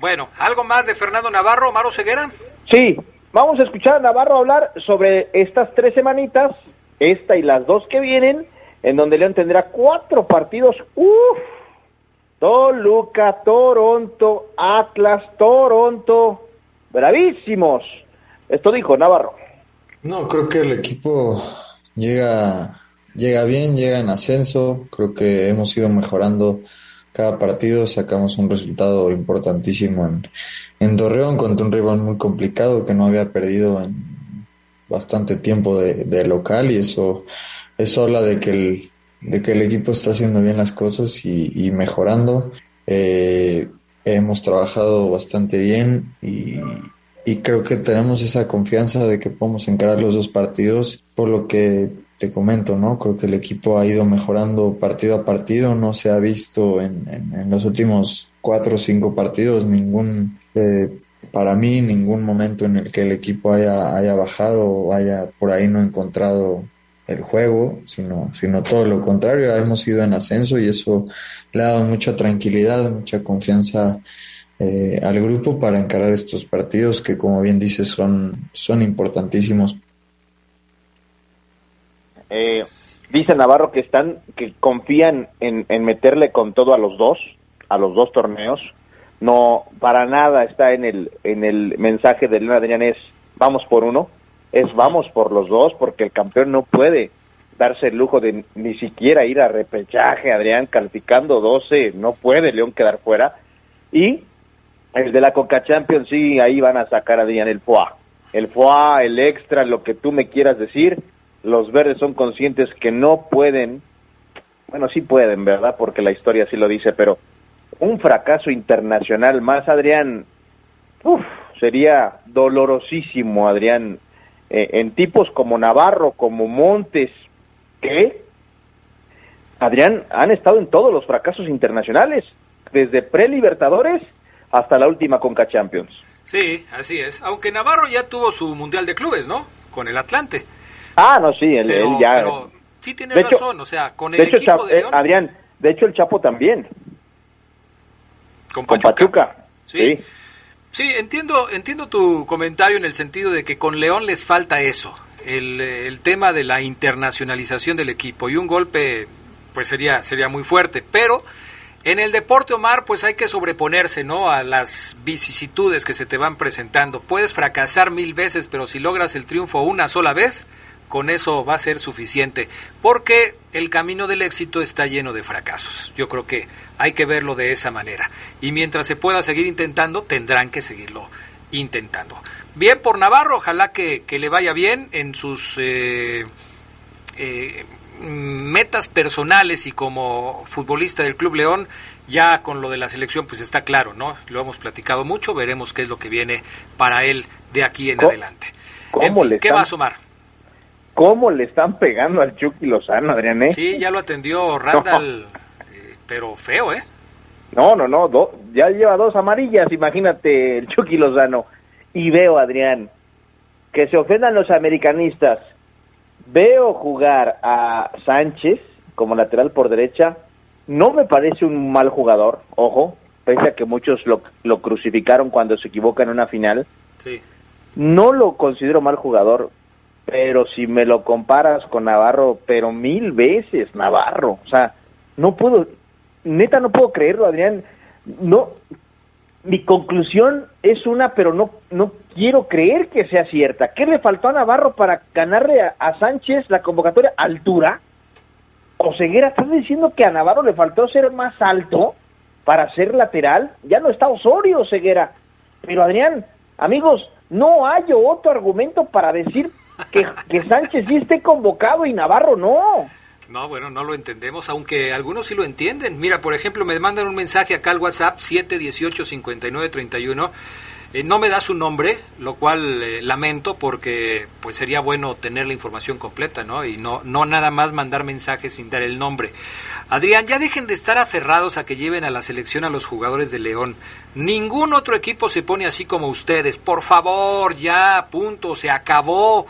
Bueno, ¿algo más de Fernando Navarro, Omar Ceguera? Sí, vamos a escuchar a Navarro hablar sobre estas tres semanitas, esta y las dos que vienen, en donde León tendrá cuatro partidos. Uf, Toluca, Toronto, Atlas, Toronto, bravísimos. Esto dijo Navarro. No, creo que el equipo llega, llega bien, llega en ascenso. Creo que hemos ido mejorando cada partido. Sacamos un resultado importantísimo en, en Torreón contra un rival muy complicado que no había perdido en bastante tiempo de, de local y eso, eso habla de que el, de que el equipo está haciendo bien las cosas y, mejorando. Eh, hemos trabajado bastante bien y, y creo que tenemos esa confianza de que podemos encarar los dos partidos, por lo que te comento, ¿no? Creo que el equipo ha ido mejorando partido a partido, no se ha visto en, en, los últimos cuatro o cinco partidos ningún, eh, para mí, ningún momento en el que el equipo haya, haya bajado o haya por ahí no encontrado el juego, sino, sino todo lo contrario, hemos ido en ascenso y eso le ha dado mucha tranquilidad, mucha confianza eh, al grupo para encarar estos partidos que, como bien dices, son, son importantísimos. Eh, dice Navarro que están, que confían en, en meterle con todo a los dos, a los dos torneos. No, para nada está en el, en el mensaje de León Adrián es vamos por uno, es vamos por los dos, porque el campeón no puede darse el lujo de ni siquiera ir a repechaje, Adrián, calificando 12, no puede León quedar fuera. Y el de la Coca Champions, sí, ahí van a sacar a Adrián el FOA. El FOA, el extra, lo que tú me quieras decir, los verdes son conscientes que no pueden, bueno, sí pueden, ¿verdad? Porque la historia sí lo dice, pero un fracaso internacional más, Adrián, uf, sería dolorosísimo, Adrián, eh, en tipos como Navarro, como Montes, que, Adrián, han estado en todos los fracasos internacionales, desde pre-Libertadores hasta la última Conca Champions. Sí, así es. Aunque Navarro ya tuvo su Mundial de Clubes, ¿no? Con el Atlante. Ah, no, sí, él, Pero, él ya... pero sí tiene De hecho- razón, o sea, con el de hecho, equipo de eh, León, Adrián, de hecho el Chapo también, con con Pachuca. Sí. Sí. Sí, entiendo, entiendo tu comentario en el sentido de que con León les falta eso, el, el tema de la internacionalización del equipo y un golpe pues sería sería muy fuerte, pero en el deporte Omar pues hay que sobreponerse, ¿no? a las vicisitudes que se te van presentando. Puedes fracasar mil veces, pero si logras el triunfo una sola vez, con eso va a ser suficiente, porque el camino del éxito está lleno de fracasos. Yo creo que hay que verlo de esa manera. Y mientras se pueda seguir intentando, tendrán que seguirlo intentando. Bien por Navarro, ojalá que, que le vaya bien en sus eh, eh, metas personales y como futbolista del Club León, ya con lo de la selección pues está claro, ¿no? Lo hemos platicado mucho, veremos qué es lo que viene para él de aquí en ¿Cómo- adelante. cómo En fin, le ¿Qué va a sumar? ¿Cómo le están pegando al Chucky Lozano, Adrián? eh? Sí, ya lo atendió Randall, eh, pero feo, ¿eh? No, no, no, do- ya lleva dos amarillas, imagínate el Chucky Lozano. Y veo, Adrián, que se ofendan los americanistas. Veo jugar a Sánchez como lateral por derecha. No me parece un mal jugador, ojo, pese a que muchos lo, lo crucificaron cuando se equivoca en una final. Sí. No lo considero mal jugador, pero si me lo comparas con Navarro, pero mil veces Navarro, o sea, no puedo, neta no puedo creerlo, Adrián, no, mi conclusión es una, pero no, no quiero creer que sea cierta. ¿Qué le faltó a Navarro para ganarle a, Sánchez la convocatoria? ¿Altura? ¿O Ceguera, estás diciendo que a Navarro le faltó ser más alto para ser lateral? Ya no está Osorio, Ceguera. Pero Adrián, amigos, no hay otro argumento para decir que, Sánchez sí esté convocado y Navarro no. No, bueno, no lo entendemos, aunque algunos sí lo entienden. Mira, por ejemplo, me mandan un mensaje acá al WhatsApp 718-5931. Eh, no me da su nombre, lo cual eh, lamento porque pues sería bueno tener la información completa, ¿no? Y no, no nada más mandar mensajes sin dar el nombre. Adrián, ya dejen de estar aferrados a que lleven a la selección a los jugadores de León. Ningún otro equipo se pone así como ustedes. Por favor, ya, punto, se acabó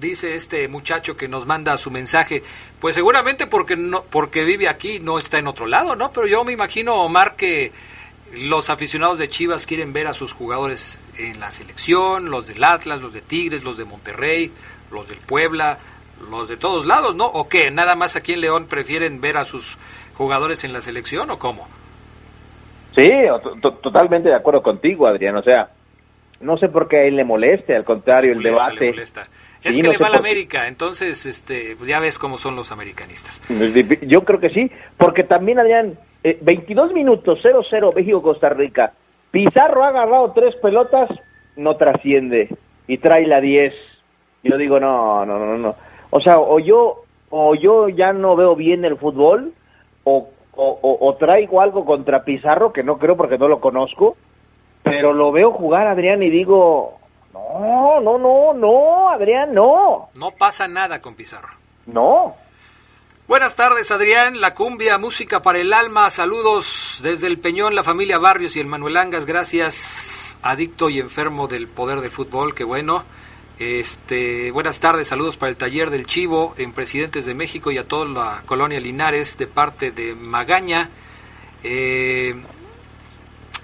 dice este muchacho que nos manda su mensaje, pues seguramente porque no, porque vive aquí, no está en otro lado, ¿no? Pero yo me imagino, Omar, que los aficionados de Chivas quieren ver a sus jugadores en la selección, los del Atlas, los de Tigres, los de Monterrey, los del Puebla, los de todos lados, ¿no? ¿O qué? ¿Nada más aquí en León prefieren ver a sus jugadores en la selección o cómo? Sí, to- to- totalmente de acuerdo contigo, Adrián. O sea, no sé por qué a él le moleste, al contrario, el Molesta, le debate. Es Sí, que no le va a la. América, entonces este, pues ya ves cómo son los americanistas. Yo creo que sí, porque también, Adrián, eh, 22 minutos, 0-0 México-Costa Rica. Pizarro ha agarrado tres pelotas, no trasciende y trae la 10. Yo digo, no, no, no, no. O sea, o yo, o yo ya no veo bien el fútbol, o, o, o- o traigo algo contra Pizarro, que no creo porque no lo conozco, pero lo veo jugar, Adrián, y digo, no, no, no, no, Adrián, no, No pasa nada con Pizarro. no. Buenas tardes, Adrián. La cumbia, música para el alma. Saludos desde el Peñón, la familia Barrios y el Manuel Angas. Gracias, adicto y enfermo del poder del fútbol. Qué bueno. Este, buenas tardes, saludos para el taller del Chivo en Presidentes de México y a toda la colonia Linares de parte de Magaña. Eh,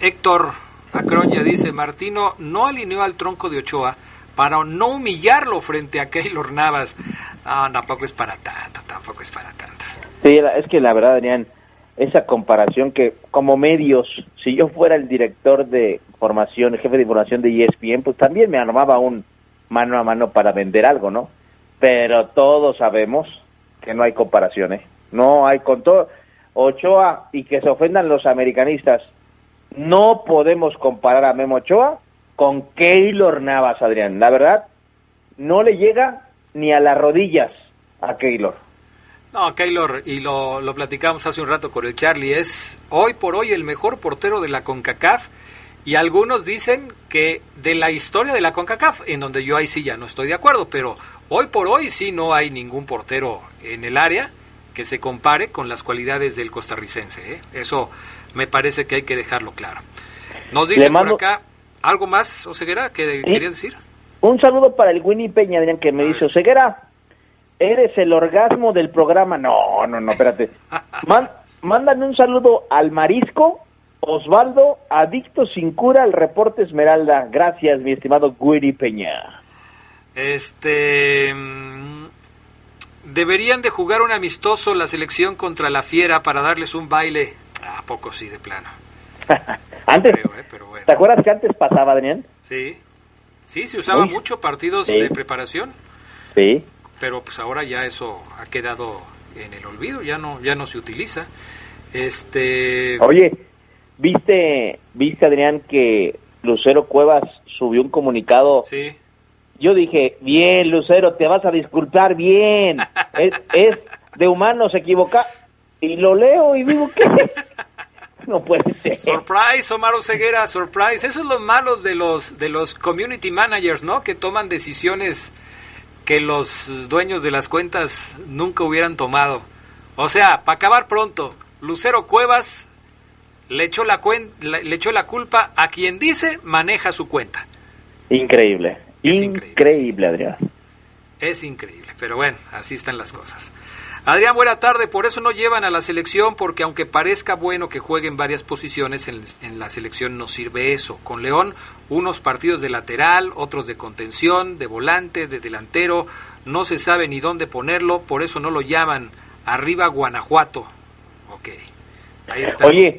Héctor Acroña dice, Martino no alineó al tronco de Ochoa para no humillarlo frente a Keylor Navas. Ah, tampoco es para tanto, tampoco es para tanto. Sí, es que la verdad, Adrián, esa comparación que como medios, si yo fuera el director de formación, el jefe de información de ESPN, pues también me armaba un mano a mano para vender algo, ¿no? Pero todos sabemos que no hay comparación, ¿eh? No hay con todo. Ochoa y que se ofendan los americanistas. No podemos comparar a Memo Ochoa con Keylor Navas, Adrián. La verdad, no le llega ni a las rodillas a Keylor. No, Keylor, y lo, lo platicamos hace un rato con el Charlie, es hoy por hoy el mejor portero de la CONCACAF y algunos dicen que de la historia de la CONCACAF, en donde yo ahí sí ya no estoy de acuerdo, pero hoy por hoy sí no hay ningún portero en el área que se compare con las cualidades del costarricense. ¿eh? Eso me parece que hay que dejarlo claro. Nos dice por acá, ¿algo más, Oseguera, que querías decir? Un saludo para el Winnie Peña, Adrián, que me dice, Oseguera, eres el orgasmo del programa. No, no, no, espérate. mándame un saludo al Marisco, Osvaldo, adicto sin cura al reporte Esmeralda. Gracias, mi estimado Winnie Peña. Este... Mm, deberían de jugar un amistoso la selección contra la Fiera para darles un baile. ¿A poco sí, de plano? antes, ¿eh? ¿te acuerdas que antes pasaba, Daniel? Sí, sí, se usaba mucho partidos de preparación. Sí. Pero pues ahora ya eso ha quedado en el olvido, ya no, ya no se utiliza. Este. Oye, viste, viste Adrián que Lucero Cuevas subió un comunicado. Sí. Yo dije, bien, Lucero, te vas a disculpar bien. es, es de humanos equivocar. Y lo leo y digo, ¿qué? no puede ser. Surprise, Omar Ceguera, surprise. Eso es lo malo de los, de los community managers, ¿no? Que toman decisiones que los dueños de las cuentas nunca hubieran tomado. O sea, para acabar pronto, Lucero Cuevas le echó la, le echó la culpa a quien dice maneja su cuenta. Increíble, increíble, Adrián. Es increíble, pero bueno, así están las cosas. Adrián, buena tarde. Por eso no llevan a la selección, porque aunque parezca bueno que jueguen varias posiciones, en, la selección no sirve eso. Con León, unos partidos de lateral, otros de contención, de volante, de delantero. No se sabe ni dónde ponerlo, por eso no lo llaman arriba Guanajuato. Ok, ahí está. Oye,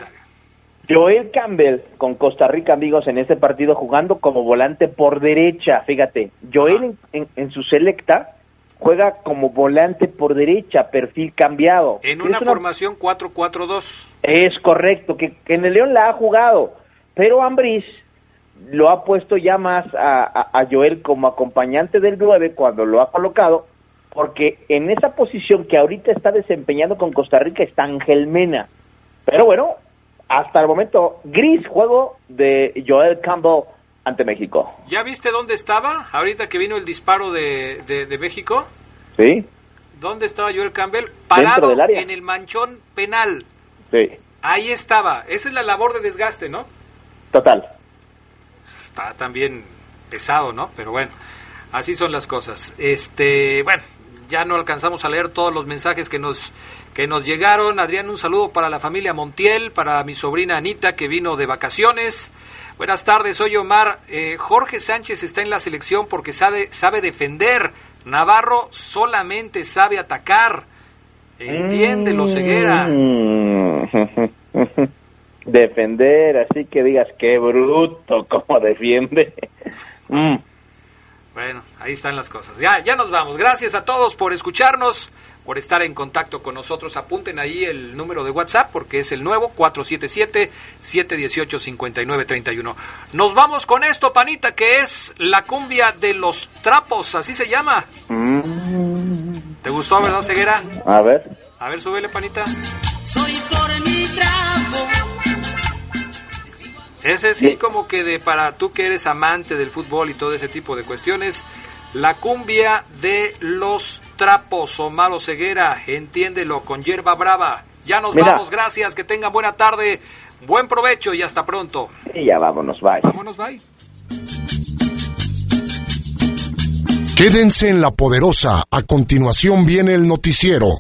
Joel Campbell con Costa Rica, amigos, en este partido jugando como volante por derecha. Fíjate, Joel en su selecta juega como volante por derecha, perfil cambiado. En una, formación 4-4-2. Es correcto, que, en el León la ha jugado, pero Ambris lo ha puesto ya más a, Joel como acompañante del 9 cuando lo ha colocado, porque en esa posición que ahorita está desempeñando con Costa Rica está Ángel Mena. Pero bueno, hasta el momento, gris juego de Joel Campbell ante México. ¿Ya viste dónde estaba ahorita que vino el disparo de, de, México? Sí. ¿Dónde estaba Joel Campbell? Parado en el manchón penal. Sí. Ahí estaba. Esa es la labor de desgaste, ¿no? Total. Está también pesado, ¿no? Pero bueno, así son las cosas. Este, bueno, ya no alcanzamos a leer todos los mensajes que nos que nos llegaron. Adrián, un saludo para la familia Montiel, para mi sobrina Anita que vino de vacaciones. Buenas tardes, soy Omar. Eh, Jorge Sánchez está en la selección porque sabe, sabe defender. Navarro solamente sabe atacar. Entiéndelo, ceguera. defender, así que digas qué bruto como defiende. Mm. Bueno, ahí están las cosas. Ya, ya nos vamos. Gracias a todos por escucharnos por estar en contacto con nosotros. Apunten ahí el número de WhatsApp porque es el nuevo 477-718-5931. Nos vamos con esto, panita, que es la cumbia de los trapos, así se llama. ¿Te gustó, verdad, Ceguera? A ver. A ver, súbele, panita. Soy por mi trapo. Ese sí, como que de para tú que eres amante del fútbol y todo ese tipo de cuestiones, la cumbia de los trapos, Omar Ceguera, entiéndelo, con hierba brava. Ya nos vamos, gracias, que tengan buena tarde, buen provecho y hasta pronto. Y ya vámonos, bye. Vámonos, bye. Quédense en la poderosa, a continuación viene el noticiero.